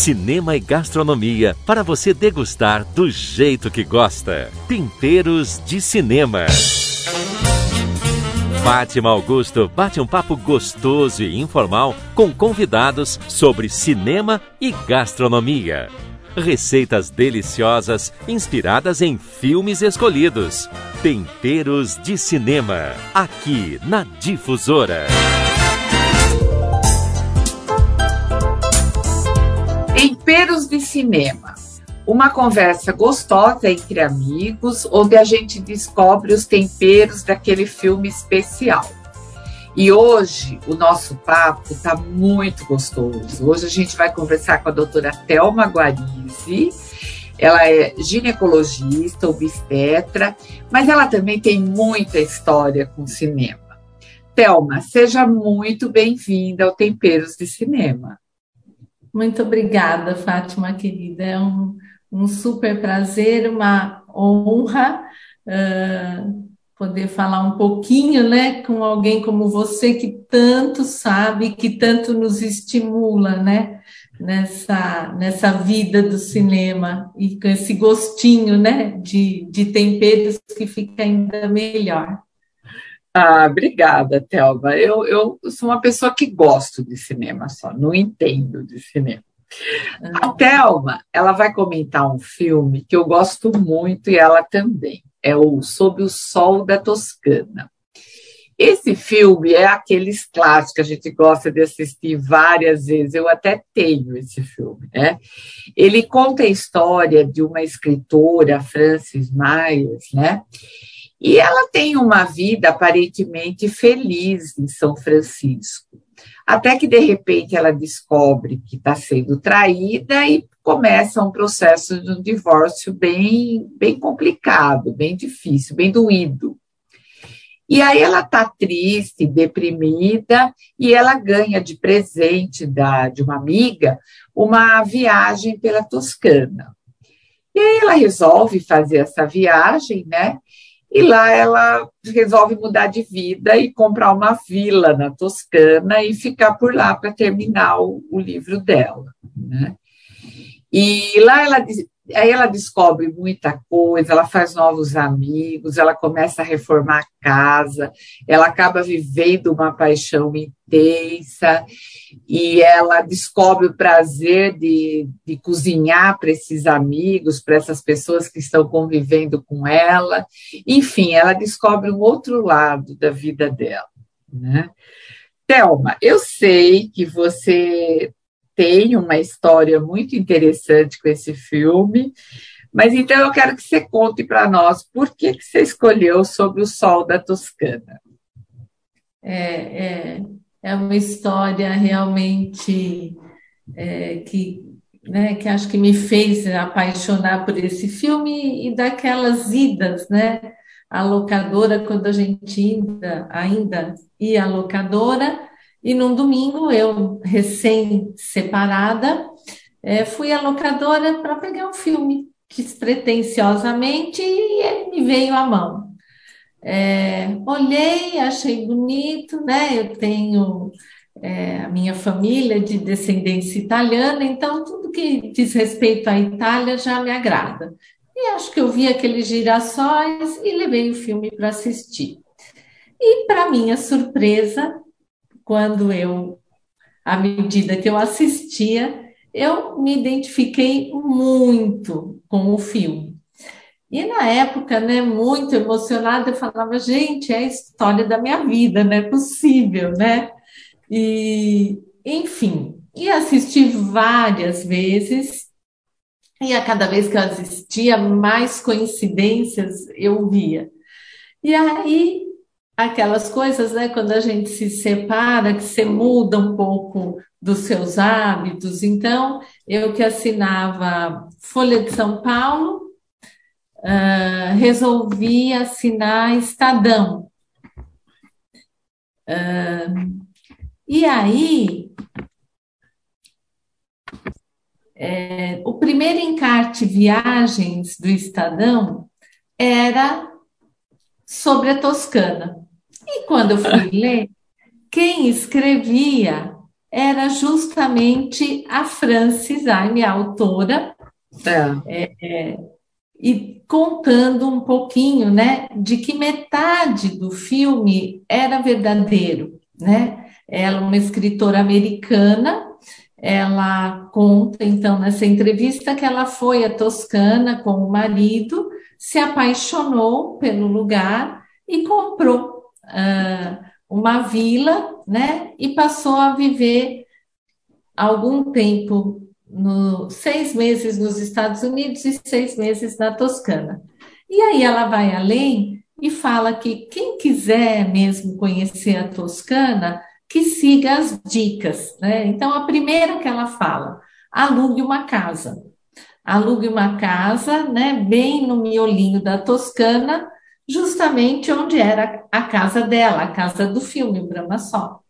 cinema e gastronomia para você degustar do jeito que gosta. Temperos de Cinema. Fátima Augusto bate um papo gostoso e informal com convidados sobre cinema e gastronomia. Receitas deliciosas inspiradas em filmes escolhidos. Temperos de Cinema, aqui na Difusora. Temperos de Cinema. Uma conversa gostosa entre amigos, onde a gente descobre os temperos daquele filme especial. E hoje o nosso papo está muito gostoso. Hoje a gente vai conversar com a doutora Thelma Guarizzi. Ela é ginecologista, obstetra, mas ela também tem muita história com cinema. Thelma, seja muito bem-vinda ao Temperos de Cinema. Muito obrigada, Fátima, querida. É um, um super prazer, uma honra uh, poder falar um pouquinho né, com alguém como você, que tanto sabe, que tanto nos estimula né, nessa, nessa vida do cinema e com esse gostinho né, de, de temperos que fica ainda melhor. Ah, obrigada, Thelma. Eu, eu sou uma pessoa que gosto de cinema só, não entendo de cinema. A. Thelma, ela vai comentar um filme que eu gosto muito e ela também. É o Sob o Sol da Toscana. Esse filme é aqueles clássicos que a gente gosta de assistir várias vezes. Eu até tenho esse filme, né? Ele conta a história de uma escritora, Frances Myers, né? E ela tem uma vida aparentemente feliz em São Francisco. Até que, de repente, ela descobre que está sendo traída e começa um processo de um divórcio bem, bem complicado, bem difícil, bem doído. E aí ela está triste, deprimida, e ela ganha de presente da, de uma amiga uma viagem pela Toscana. E aí ela resolve fazer essa viagem, né? E lá ela resolve mudar de vida e comprar uma vila na Toscana e ficar por lá para terminar o, o, livro dela. Né? E lá ela, aí ela descobre muita coisa, ela faz novos amigos, ela começa a reformar a casa, ela acaba vivendo uma paixão intensa e ela descobre o prazer de, de cozinhar para esses amigos, para essas pessoas que estão convivendo com ela. Enfim, ela descobre um outro lado da vida dela. Né? Thelma, eu sei que você tem uma história muito interessante com esse filme, mas então eu quero que você conte para nós por que, que você escolheu Sobre o Sol da Toscana. É, é, é uma história realmente é, que, né, que acho que me fez apaixonar por esse filme e daquelas idas, né? A locadora, quando a gente ainda, ainda ia à locadora, e num domingo, eu, recém-separada, é, fui à locadora para pegar um filme, despretensiosamente, e ele me veio à mão. É, olhei, achei bonito, né? Eu tenho é, a minha família de descendência italiana, então tudo que diz respeito à Itália já me agrada. E acho que eu vi aqueles girassóis e levei o filme para assistir. E, para minha surpresa, quando eu, à medida que eu assistia, eu me identifiquei muito com o filme. E na época, né, muito emocionada, eu falava, gente, é a história da minha vida, não é possível, né? E, enfim, e assisti várias vezes, e a cada vez que eu assistia, mais coincidências eu via. E aí, aquelas coisas, né, quando a gente se separa, que você muda um pouco dos seus hábitos. Então, eu que assinava Folha de São Paulo, uh, resolvi assinar Estadão. Uh, e aí, é, o primeiro encarte viagens do Estadão era sobre a Toscana. E quando eu fui ler, quem escrevia era justamente a Francis Aime, a autora, é. É, é, e contando um pouquinho, né, de que metade do filme era verdadeiro, né? Ela é uma escritora americana, ela conta então nessa entrevista que ela foi à Toscana com o marido, se apaixonou pelo lugar e comprou uma vila, né? E passou a viver algum tempo, no, seis meses nos Estados Unidos e seis meses na Toscana. E aí ela vai além e fala que quem quiser mesmo conhecer a Toscana, que siga as dicas, né? Então a primeira que ela fala, alugue uma casa. Alugue uma casa, né, bem no miolinho da Toscana, justamente onde era a casa dela, a casa do filme, Brahma Sol.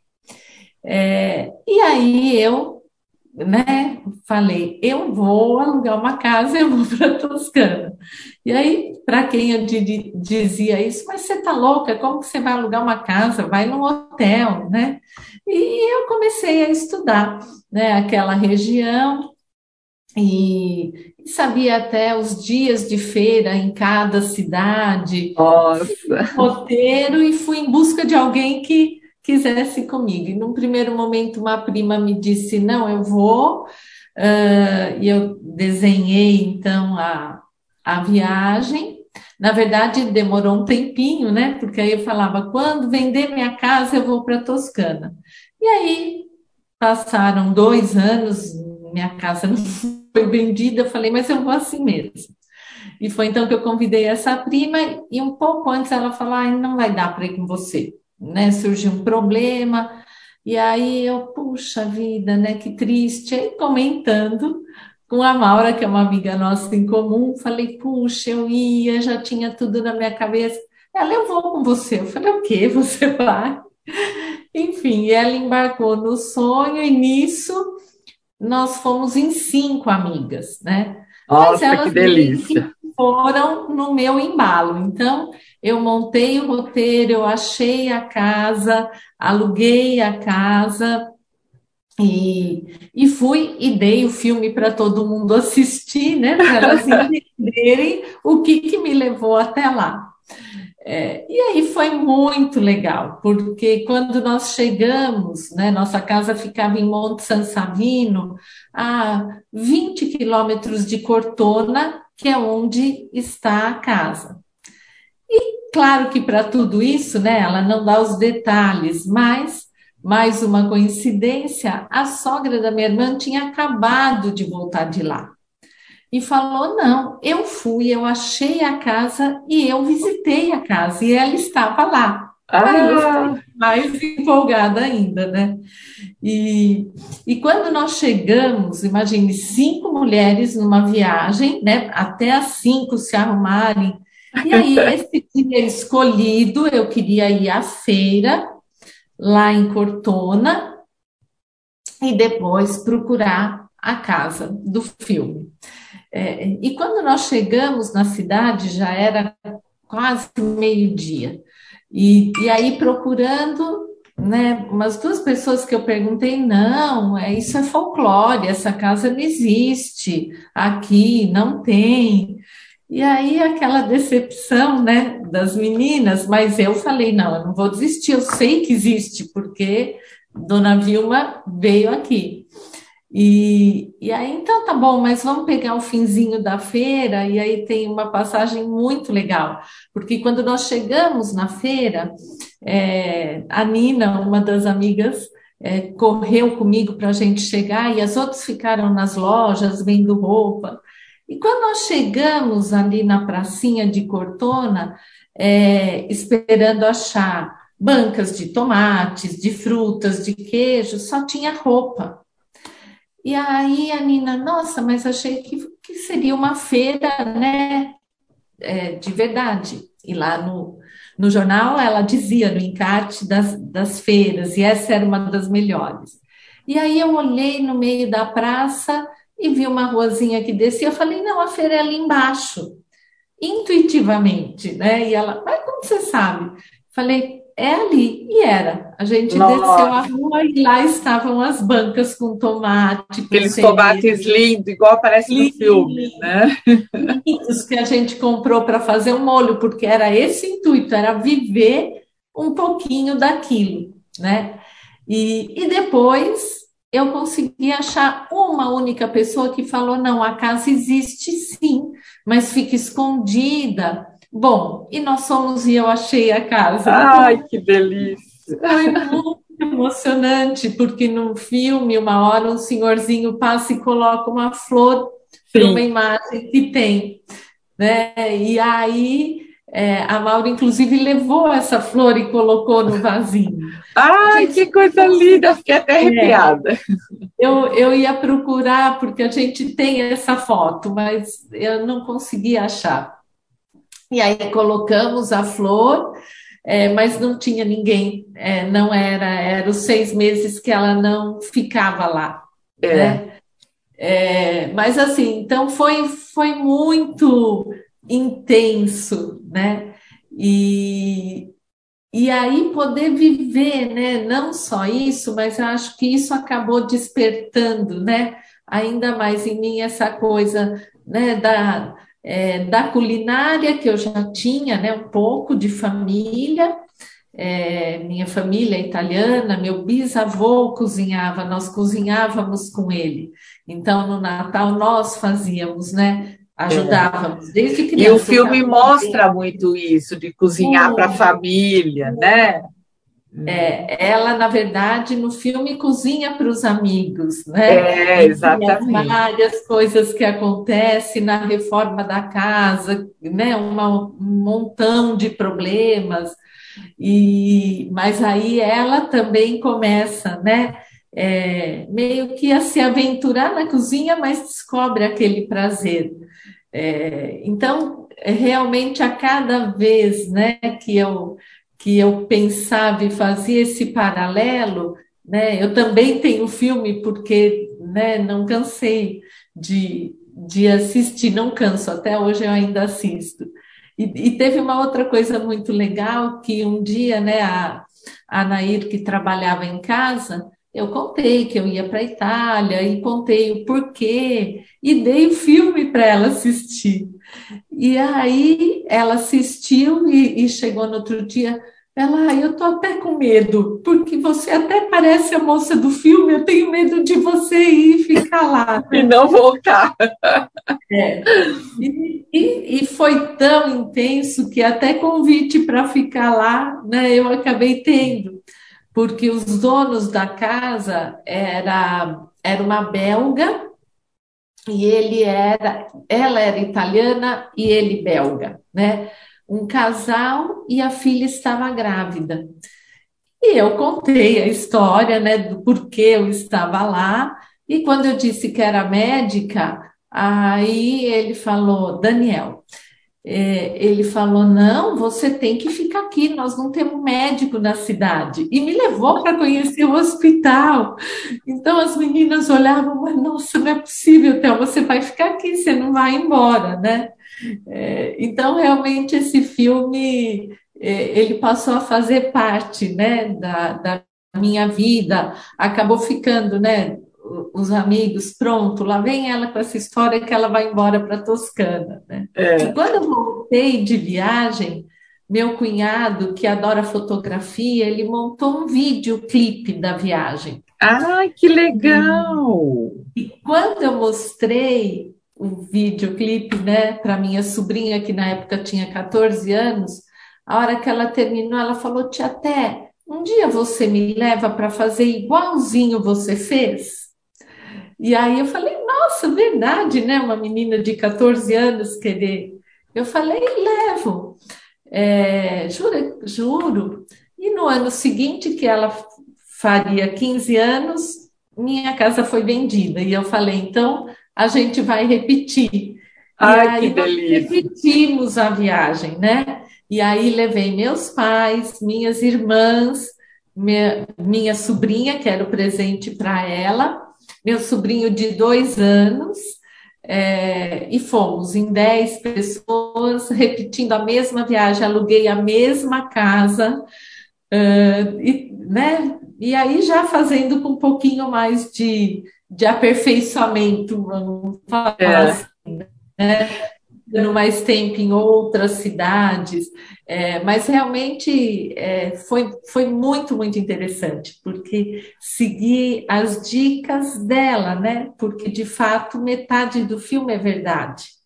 É, e aí eu, né, falei, eu vou alugar uma casa, eu vou para Toscana. E aí, para quem eu dizia isso, mas você tá louca? Como que você vai alugar uma casa? Vai num hotel, né? E eu comecei a estudar, né, aquela região e sabia até os dias de feira em cada cidade, Nossa. roteiro, e fui em busca de alguém que quisesse comigo. E num primeiro momento, uma prima me disse: Não, eu vou, uh, e eu desenhei então a, a viagem. Na verdade, demorou um tempinho, né? Porque aí eu falava: quando vender minha casa, eu vou para Toscana. E aí passaram dois anos, minha casa não foi vendida, eu falei, mas eu vou assim mesmo. E foi então que eu convidei essa prima, e um pouco antes ela falou: ah, não vai dar para ir com você, né? Surgiu um problema, e aí eu, puxa vida, né? Que triste. Aí comentando com a Maura, que é uma amiga nossa em comum, falei: puxa, eu ia, já tinha tudo na minha cabeça. Ela, eu vou com você. Eu falei: o quê? Você vai? Enfim, ela embarcou no sonho, e nisso nós fomos em cinco amigas, né? Nossa, que delícia! Foram no meu embalo. Então, eu montei o roteiro, eu achei a casa, aluguei a casa e, e fui e dei o filme para todo mundo assistir, né? Para elas entenderem o que, que me levou até lá. É, e aí foi muito legal, porque quando nós chegamos, né, nossa casa ficava em Monte San Savino, a 20 quilômetros de Cortona, que é onde está a casa. E claro que para tudo isso, né, ela não dá os detalhes, mas mais uma coincidência, a sogra da minha irmã tinha acabado de voltar de lá e falou: Não, eu fui, eu achei a casa e eu visitei a casa e ela estava lá. Ah. Mais empolgada ainda, né? E, e quando nós chegamos, imagine cinco mulheres numa viagem, né? Até as cinco se arrumarem. E aí, esse dia escolhido, eu queria ir à feira, lá em Cortona, e depois procurar a casa do filme. É, e quando nós chegamos na cidade, já era quase meio-dia. E, e aí, procurando, né, umas duas pessoas que eu perguntei, não, é, isso é folclore, essa casa não existe, aqui não tem. E aí, aquela decepção, né, das meninas, mas eu falei, não, eu não vou desistir, eu sei que existe, porque Dona Vilma veio aqui. E, e aí, então tá bom, mas vamos pegar o finzinho da feira, e aí tem uma passagem muito legal, porque quando nós chegamos na feira, é, a Nina, uma das amigas, é, correu comigo para a gente chegar, e as outras ficaram nas lojas vendo roupa. E quando nós chegamos ali na pracinha de Cortona, é, esperando achar bancas de tomates, de frutas, de queijo, só tinha roupa. E aí a Nina, nossa, mas achei que, que seria uma feira, né, é, de verdade. E lá no, no jornal ela dizia no encarte das, das feiras, e essa era uma das melhores. E aí eu olhei no meio da praça e vi uma ruazinha que descia, eu falei, não, a feira é ali embaixo, intuitivamente, né? E ela, mas como você sabe? Falei, é ali. E era. A gente Nossa. desceu a rua e lá estavam as bancas com tomate. Aqueles tomates lindos, igual aparece no filme, né? Lindos que a gente comprou para fazer um molho, porque era esse intuito, era viver um pouquinho daquilo, né? E, e depois eu consegui achar uma única pessoa que falou: não, a casa existe sim, mas fica escondida. Bom, e nós somos e eu achei a casa. Ai, que delícia! Foi muito emocionante, porque no filme, uma hora, um senhorzinho passa e coloca uma flor para uma imagem que tem. Né? E aí é, a Maura, inclusive, levou essa flor e colocou no vasinho. Ai, gente, que coisa linda! Fiquei até é. arrepiada. É, eu, eu ia procurar, porque a gente tem essa foto, mas eu não consegui achar. E aí colocamos a flor, é, mas não tinha ninguém, é, não era, era os seis meses que ela não ficava lá. É. Né? É, mas assim, então foi, foi muito intenso, né? E, e aí poder viver, né? Não só isso, mas eu acho que isso acabou despertando, né? Ainda mais em mim essa coisa, né? Da, é, da culinária que eu já tinha, né? Um pouco de família. É, minha família é italiana, meu bisavô cozinhava, nós cozinhávamos com ele. Então, no Natal, nós fazíamos, né? ajudávamos desde criança. E o filme mostra muito isso, de cozinhar para a família, né? É, ela, na verdade, no filme cozinha para os amigos, né? É, exatamente. As várias coisas que acontecem na reforma da casa, né? Uma, um montão de problemas. E, mas aí ela também começa, né? É, meio que a se aventurar na cozinha, mas descobre aquele prazer. É, então, realmente, a cada vez né, que, eu, que eu pensava e fazia esse paralelo, né, eu também tenho filme, porque né, não cansei de, de assistir, não canso, até hoje eu ainda assisto. E, e teve uma outra coisa muito legal, que um dia né, a, a Nair, que trabalhava em casa, eu contei que eu ia para a Itália e contei o porquê e dei o filme para ela assistir. E aí ela assistiu e, e, chegou no outro dia. Ela, ah, eu tô até com medo, porque você até parece a moça do filme, eu tenho medo de você ir ficar lá. e não voltar. É. E, e, e, foi tão intenso que até convite para ficar lá, né, eu acabei tendo porque os donos da casa era, era uma belga e ele era, ela era italiana e ele belga, né? Um casal e a filha estava grávida. E eu contei a história, né, do porquê eu estava lá. E quando eu disse que era médica, aí ele falou: Daniel, é, ele falou: não, você tem que ficar aqui, nós não temos médico na cidade. E me levou para conhecer o hospital. Então as meninas olhavam, mas nossa, não é possível, Théo, você vai ficar aqui, você não vai embora, né? É, então, realmente, esse filme é, ele passou a fazer parte né, da, da minha vida, acabou ficando, né? Os amigos, pronto, lá vem ela com essa história que ela vai embora para Toscana. Né? É. E quando eu voltei de viagem, meu cunhado, que adora fotografia, ele montou um videoclipe da viagem. Ah, que legal! E quando eu mostrei o videoclipe né, para minha sobrinha, que na época tinha 14 anos, a hora que ela terminou, ela falou: Tia Té, um dia você me leva para fazer igualzinho você fez? E aí eu falei, nossa, verdade, né? Uma menina de 14 anos querer. Eu falei, levo. É, juro, juro. E no ano seguinte, que ela faria 15 anos, minha casa foi vendida. E eu falei, então a gente vai repetir. Ai, e aí que delícia. repetimos a viagem, né? E aí levei meus pais, minhas irmãs, minha, minha sobrinha, que era o presente para ela, meu sobrinho de dois anos, é, e fomos em dez pessoas, repetindo a mesma viagem, aluguei a mesma casa, Uh, e, né, e aí já fazendo com um pouquinho mais de, de aperfeiçoamento, vamos falar é. assim, né? Dando mais tempo em outras cidades, é, mas realmente é, foi, foi muito, muito interessante, porque segui as dicas dela, né? Porque de fato metade do filme é verdade.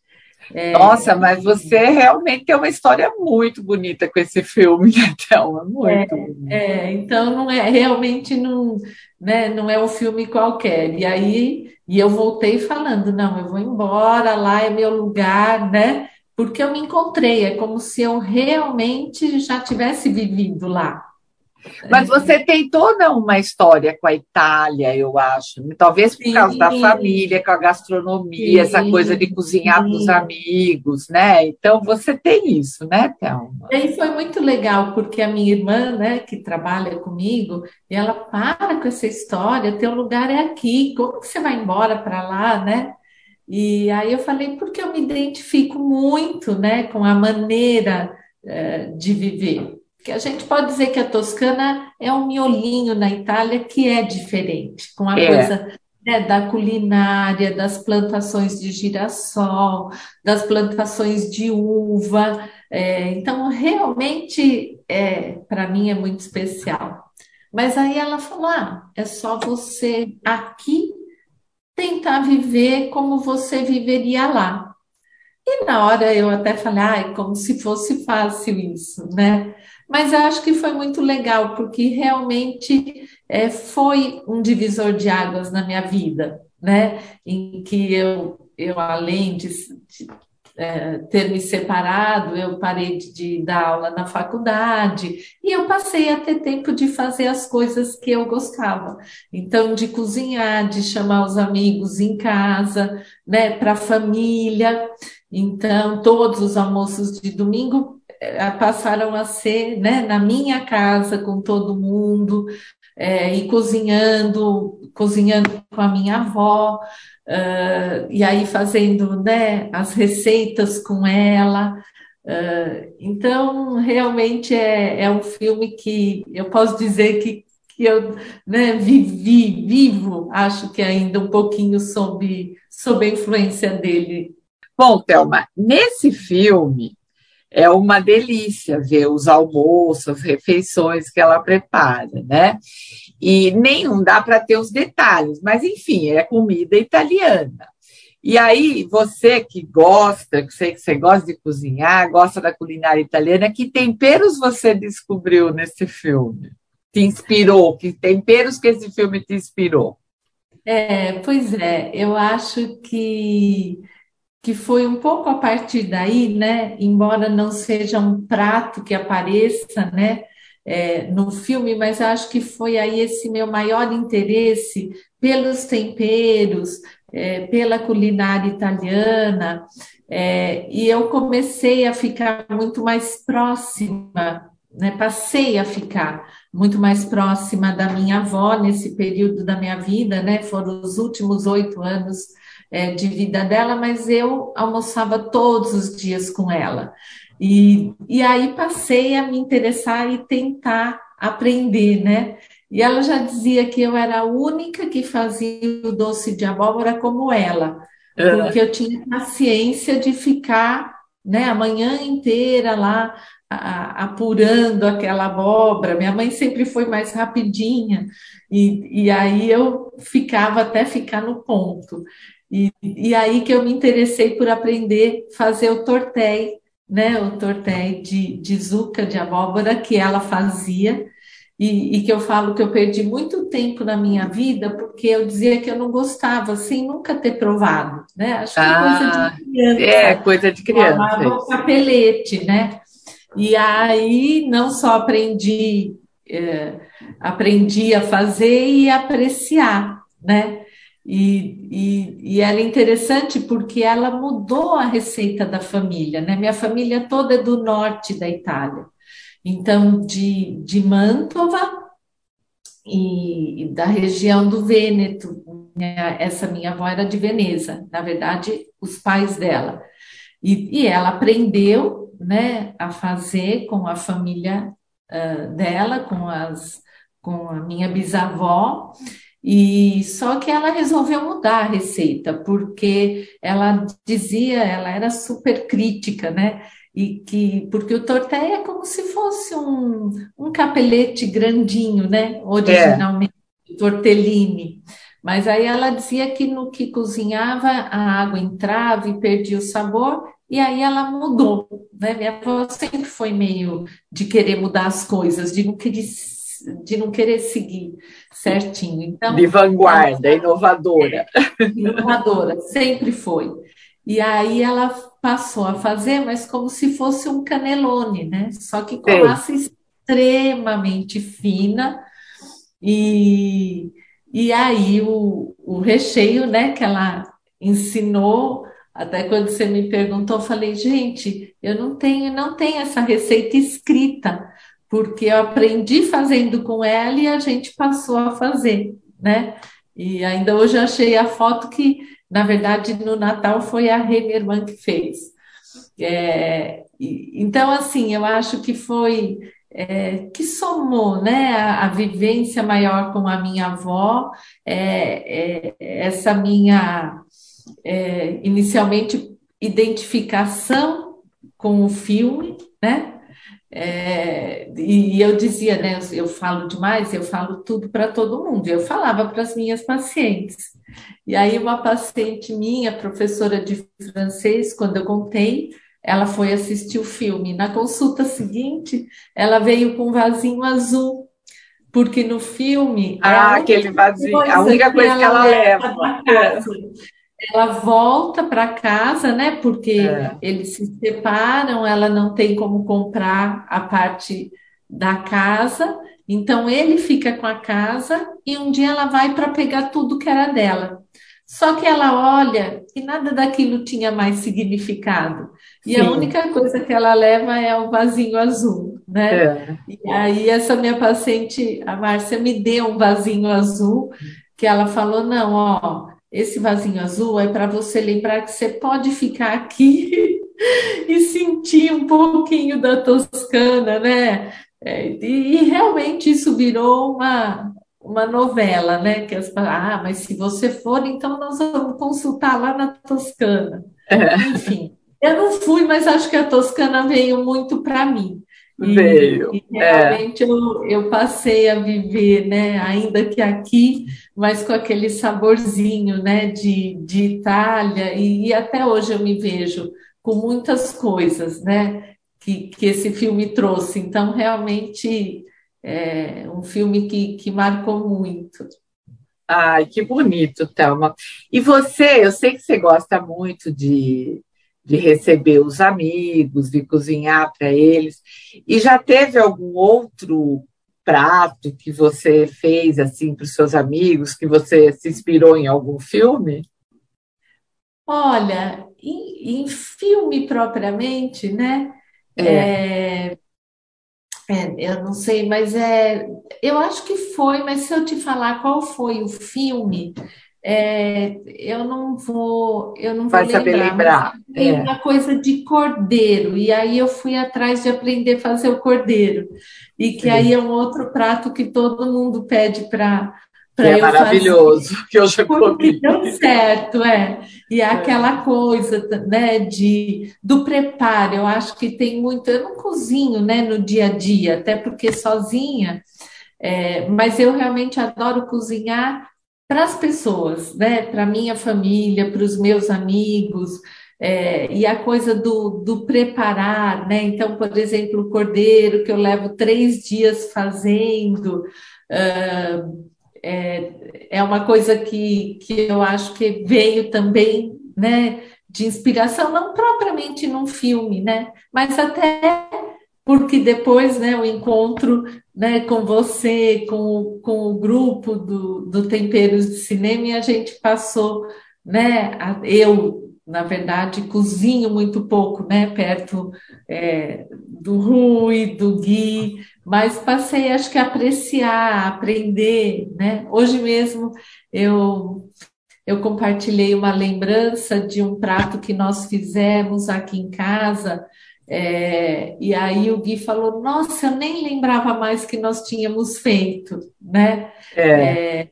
É, Nossa, mas você realmente tem uma história muito bonita com esse filme, né, Thelma? Muito. É, é, então não é realmente não, né, não é um filme qualquer. E aí e eu voltei falando, não, eu vou embora, lá é meu lugar, né? Porque eu me encontrei, é como se eu realmente já tivesse vivido lá. Mas você tem toda uma história com a Itália, eu acho. Talvez por sim, causa da família, com a gastronomia, sim, essa coisa de cozinhar para os amigos, né? Então você tem isso, né, Thelma? E aí foi muito legal, porque a minha irmã, né, que trabalha comigo, ela para com essa história, teu lugar é aqui, como que você vai embora para lá, né? E aí eu falei, porque eu me identifico muito, né, com a maneira uh, de viver que a gente pode dizer que a Toscana é um miolinho na Itália que é diferente, com a é. coisa né, da culinária, das plantações de girassol, das plantações de uva. É, então, realmente, é, para mim é muito especial. Mas aí ela falou: ah, é só você aqui tentar viver como você viveria lá. E na hora eu até falei, ah, é como se fosse fácil isso, né? Mas acho que foi muito legal, porque realmente é, foi um divisor de águas na minha vida, né? Em que eu, eu além de, de é, ter me separado, eu parei de, de, dar aula na faculdade e eu passei a ter tempo de fazer as coisas que eu gostava. Então, de cozinhar, de chamar os amigos em casa, né, para a família. Então, todos os almoços de domingo passaram a ser né, na minha casa com todo mundo é, e cozinhando, cozinhando com a minha avó, uh, e aí fazendo né, as receitas com ela. Uh, então, realmente é, é um filme que eu posso dizer que, que eu né, vivi, vivo, acho que ainda um pouquinho sob, sob a influência dele. Bom, Thelma, nesse filme, é uma delícia ver os almoços, refeições que ela prepara, né? E nenhum dá para ter os detalhes, mas enfim, é comida italiana. E aí, você que gosta, que sei que você gosta de cozinhar, gosta da culinária italiana, que temperos você descobriu nesse filme? Te inspirou? Que temperos que esse filme te inspirou? É, pois é, eu acho que que foi um pouco a partir daí, né, embora não seja um prato que apareça, né, é, no filme, mas acho que foi aí esse meu maior interesse pelos temperos, é, pela culinária italiana, é, e eu comecei a ficar muito mais próxima, né, passei a ficar muito mais próxima da minha avó nesse período da minha vida, né, foram os últimos oito anos é, de vida dela, mas eu almoçava todos os dias com ela. E, e aí passei a me interessar e tentar aprender, né? E ela já dizia que eu era a única que fazia o doce de abóbora como ela, é. porque eu tinha paciência de ficar né, a manhã inteira lá a, apurando aquela abóbora. Minha mãe sempre foi mais rapidinha, e, e aí eu ficava até ficar no ponto. E, e aí que eu me interessei por aprender a fazer o tortéi, né? O tortéi de, de zuca, de abóbora, que ela fazia, e, e, que eu falo que eu perdi muito tempo na minha vida porque eu dizia que eu não gostava, sem nunca ter provado, né? Acho que ah, é coisa de ah, criança. É, coisa de criança. O capelete, né? E aí não só aprendi, é, aprendi a fazer e apreciar, né? E, e, e ela é interessante porque ela mudou a receita da família, né? Minha família toda é do norte da Itália. Então, de, de Mantova e, e da região do Vêneto. Né? Essa minha avó era de Veneza, na verdade, os pais dela. E, e ela aprendeu né, a fazer com a família uh, dela com as com a minha bisavó e só que ela resolveu mudar a receita, porque ela dizia, ela era super crítica, né? E que, porque o tortelli é como se fosse um, um capelete grandinho, né? Originalmente, é. tortellini. Mas aí ela dizia que no que cozinhava a água entrava e perdia o sabor, e aí ela mudou, né? Minha avó sempre foi meio de querer mudar as coisas, de não querer de não querer seguir certinho. Então, de vanguarda, ela, inovadora. É, inovadora, sempre foi. E aí ela passou a fazer, mas como se fosse um canelone, né? Só que com massa extremamente fina. E, e aí o, o recheio, né, que ela ensinou, até quando você me perguntou, eu falei, gente, eu não tenho, não tenho essa receita escrita porque eu aprendi fazendo com ela e a gente passou a fazer, né? E ainda hoje eu achei a foto que, na verdade, no Natal foi a Renerman que fez. É, então, assim, eu acho que foi é, que somou né, a, a, vivência maior com a minha avó, é, é essa minha é, inicialmente identificação com o filme, né? É, e eu dizia, né? Eu, eu, falo demais, eu falo tudo para todo mundo. Eu falava para as minhas pacientes. E aí, uma paciente minha, professora de francês, quando eu contei, ela foi assistir o filme. Na consulta seguinte, ela veio com um vasinho azul, porque no filme. Ah, aquele vasinho, a única coisa que ela, que ela leva. leva ela volta para casa, né? Porque é. eles se separam, ela não tem como comprar a parte da casa, então ele fica com a casa e um dia ela vai para pegar tudo que era dela. Só que ela olha e nada daquilo tinha mais significado. E Sim. a única coisa que ela leva é o vasinho azul, né? É. E aí essa minha paciente, a Márcia, me deu um vasinho azul que ela falou: não, ó, esse vasinho azul é para você lembrar que você pode ficar aqui e sentir um pouquinho da Toscana, né? É, e, e, realmente isso virou uma, uma novela, né? Que as, ah, mas se você for, então nós vamos consultar lá na Toscana. É. Enfim, eu não fui, mas acho que a Toscana veio muito para mim. Veio. E, e é. realmente é. eu, eu passei a viver, né, ainda que aqui, mas com aquele saborzinho, né, de, de Itália, e, e até hoje eu me vejo com muitas coisas, né, que, que esse filme trouxe. Então, realmente, é um filme que, que marcou muito. Ai, que bonito, Thelma. E você, eu sei que você gosta muito de, de receber os amigos, de cozinhar para eles. E já teve algum outro prato que você fez assim para os seus amigos, que você se inspirou em algum filme? Olha, em, em filme propriamente, né? É. É, é, eu não sei, mas é, eu acho que foi, mas se eu te falar qual foi o filme, é, eu não vou, eu não vou Vai saber lembrar. Tem é. uma coisa de cordeiro, e aí eu fui atrás de aprender a fazer o cordeiro. E que Sim. aí é um outro prato que todo mundo pede para para é maravilhoso, fazer, que eu já comi. Deu certo, é. E é aquela coisa, né, de, do preparo, eu acho que tem muito, eu não cozinho, né, no dia a dia, até porque sozinha, é, mas eu realmente adoro cozinhar para as pessoas, né? Para minha família, para os meus amigos, é, e a coisa do, do preparar, né? Então, por exemplo, o cordeiro que eu levo três dias fazendo. Uh, é, é uma coisa que, que eu acho que veio também, né, de inspiração, não propriamente num filme, né, mas até porque depois, né, o encontro né, com você, com, com o grupo do, do Temperos de Cinema, e a gente passou, né, a, eu, na verdade, cozinho muito pouco, né, perto é, do Rui, do Gui, mas passei, acho que, a apreciar, a aprender, né, hoje mesmo eu eu compartilhei uma lembrança de um prato que nós fizemos aqui em casa, É, e aí o Gui falou: Nossa, eu nem lembrava mais que nós tínhamos feito, né? É. É,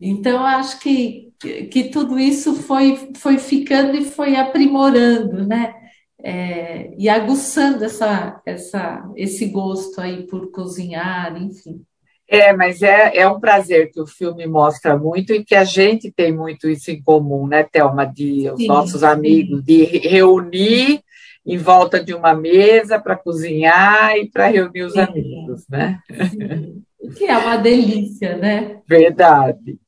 então, acho que, que tudo isso foi, foi ficando e foi aprimorando, né? É, e aguçando essa, essa, esse gosto aí por cozinhar, enfim. É, mas é, é um prazer que o filme mostra muito e que a gente tem muito isso em comum, né, Thelma? De os sim, nossos amigos, sim. de reunir em volta de uma mesa para cozinhar e para reunir os sim, amigos, né? Que é uma delícia, né? Verdade.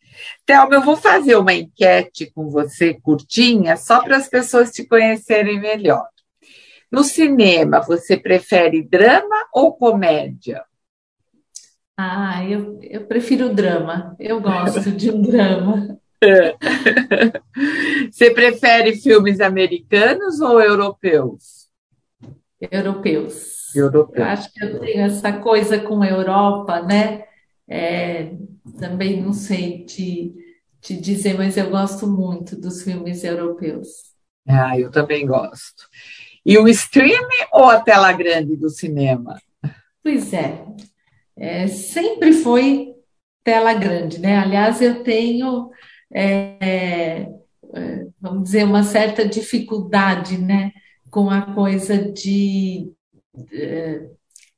Thelma, eu vou fazer uma enquete com você, curtinha, só para as pessoas te conhecerem melhor. No cinema, você prefere drama ou comédia? Ah, eu, eu prefiro drama. Eu gosto de um drama. Você prefere filmes americanos ou europeus? Europeus. Europeus. Eu acho que eu tenho essa coisa com a Europa, né? É, também não sei te, te dizer, mas eu gosto muito dos filmes europeus. Ah, eu também gosto. E o streaming ou a tela grande do cinema? Pois é, é sempre foi tela grande, né? Aliás, eu tenho, é, é, vamos dizer, uma certa dificuldade, né, com a coisa de é,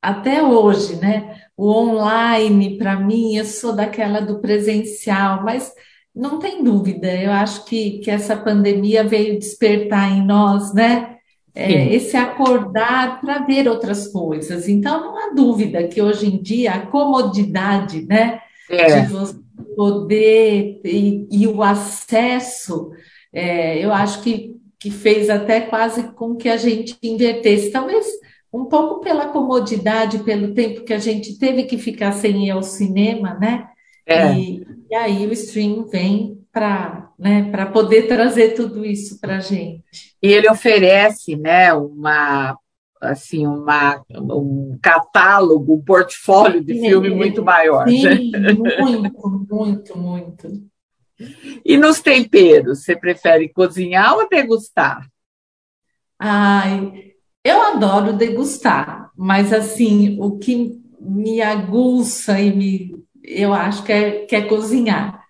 até hoje, né? O online, para mim, eu sou daquela do presencial, mas não tem dúvida, eu acho que, que essa pandemia veio despertar em nós, né? É, esse acordar para ver outras coisas. Então, não há dúvida que hoje em dia a comodidade, né? É. De você poder e, e o acesso, é, eu acho que, que fez até quase com que a gente invertesse. Talvez um pouco pela comodidade, pelo tempo que a gente teve que ficar sem ir ao cinema, né? É. E, e aí o stream vem para né, para poder trazer tudo isso para a gente. E ele oferece né, uma assim uma, um catálogo, um portfólio de filme muito maior. Sim, né? muito, muito, muito. E nos temperos, você prefere cozinhar ou degustar? Ai, eu adoro degustar, mas assim, o que me aguça e me, eu acho que é, que é cozinhar,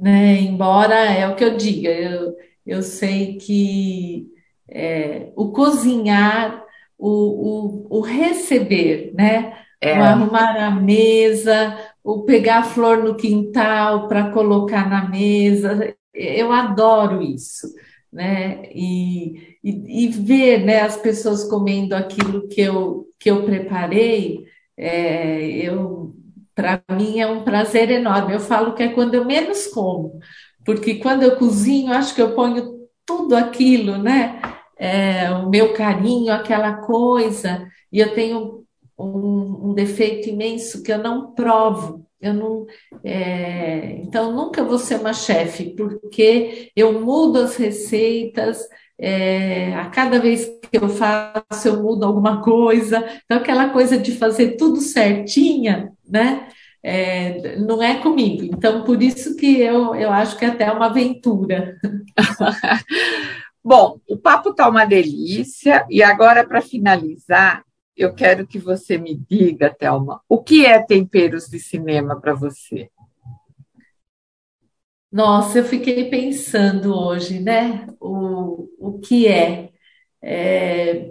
né? Embora é o que eu diga, eu, eu sei que é, o cozinhar, o, o, o receber, né? É. O arrumar a mesa, o pegar a flor no quintal para colocar na mesa, eu adoro isso né? E, e, e, ver né, as pessoas comendo aquilo que eu, que eu preparei, é, eu para mim é um prazer enorme. Eu falo que é quando eu menos como, porque quando eu cozinho, acho que eu ponho tudo aquilo, né? É, o meu carinho, aquela coisa, e eu tenho um, um defeito imenso que eu não provo. Eu não, é, então, nunca vou ser uma chefe, porque eu mudo as receitas, é, a cada vez que eu faço, eu mudo alguma coisa. Então, aquela coisa de fazer tudo certinha, né? É, não é comigo. Então, por isso que eu, eu acho que é até uma aventura. Bom, o papo está uma delícia, e agora, para finalizar, eu quero que você me diga, Thelma, o que é temperos de cinema para você? Nossa, eu fiquei pensando hoje, né? O, o que é. é.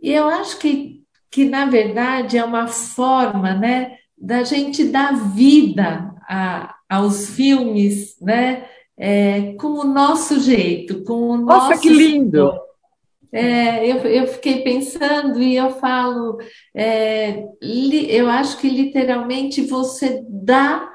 E eu acho que, que, na verdade, é uma forma, né, da gente dar vida a, aos filmes, né? É, com o nosso jeito, com o Nossa, nosso. que lindo! É, eu, eu fiquei pensando e eu falo, é, li, eu acho que literalmente você dá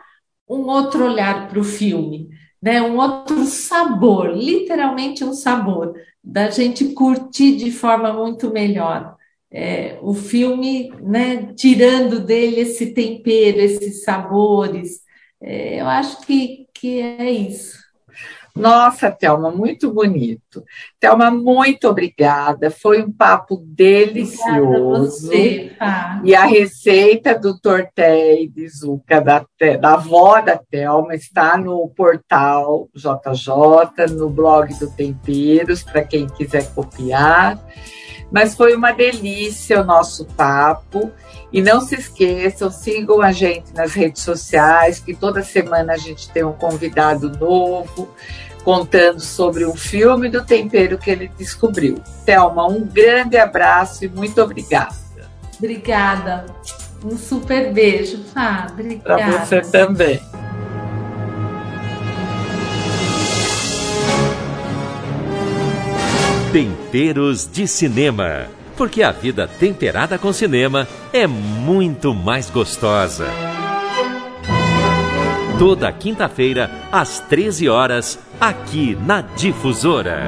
um outro olhar para o filme, né? um outro sabor, literalmente um sabor, da gente curtir de forma muito melhor. É, o filme, né, tirando dele esse tempero, esses sabores, é, eu acho que, que é isso. Nossa, Thelma, muito bonito. Thelma, muito obrigada. Foi um papo delicioso. Você, e a receita do tortéi de zuca da, da avó da Thelma está no portal JJ, no blog do Temperos, para quem quiser copiar. Mas foi uma delícia o nosso papo. E não se esqueçam, sigam a gente nas redes sociais, que toda semana a gente tem um convidado novo contando sobre um filme do tempero que ele descobriu. Thelma, um grande abraço e muito obrigada. Obrigada. Um super beijo, Fá. Obrigada. Para você também. Temperos de Cinema. Porque a vida temperada com cinema é muito mais gostosa. Toda quinta-feira, às 13 horas, aqui na Difusora.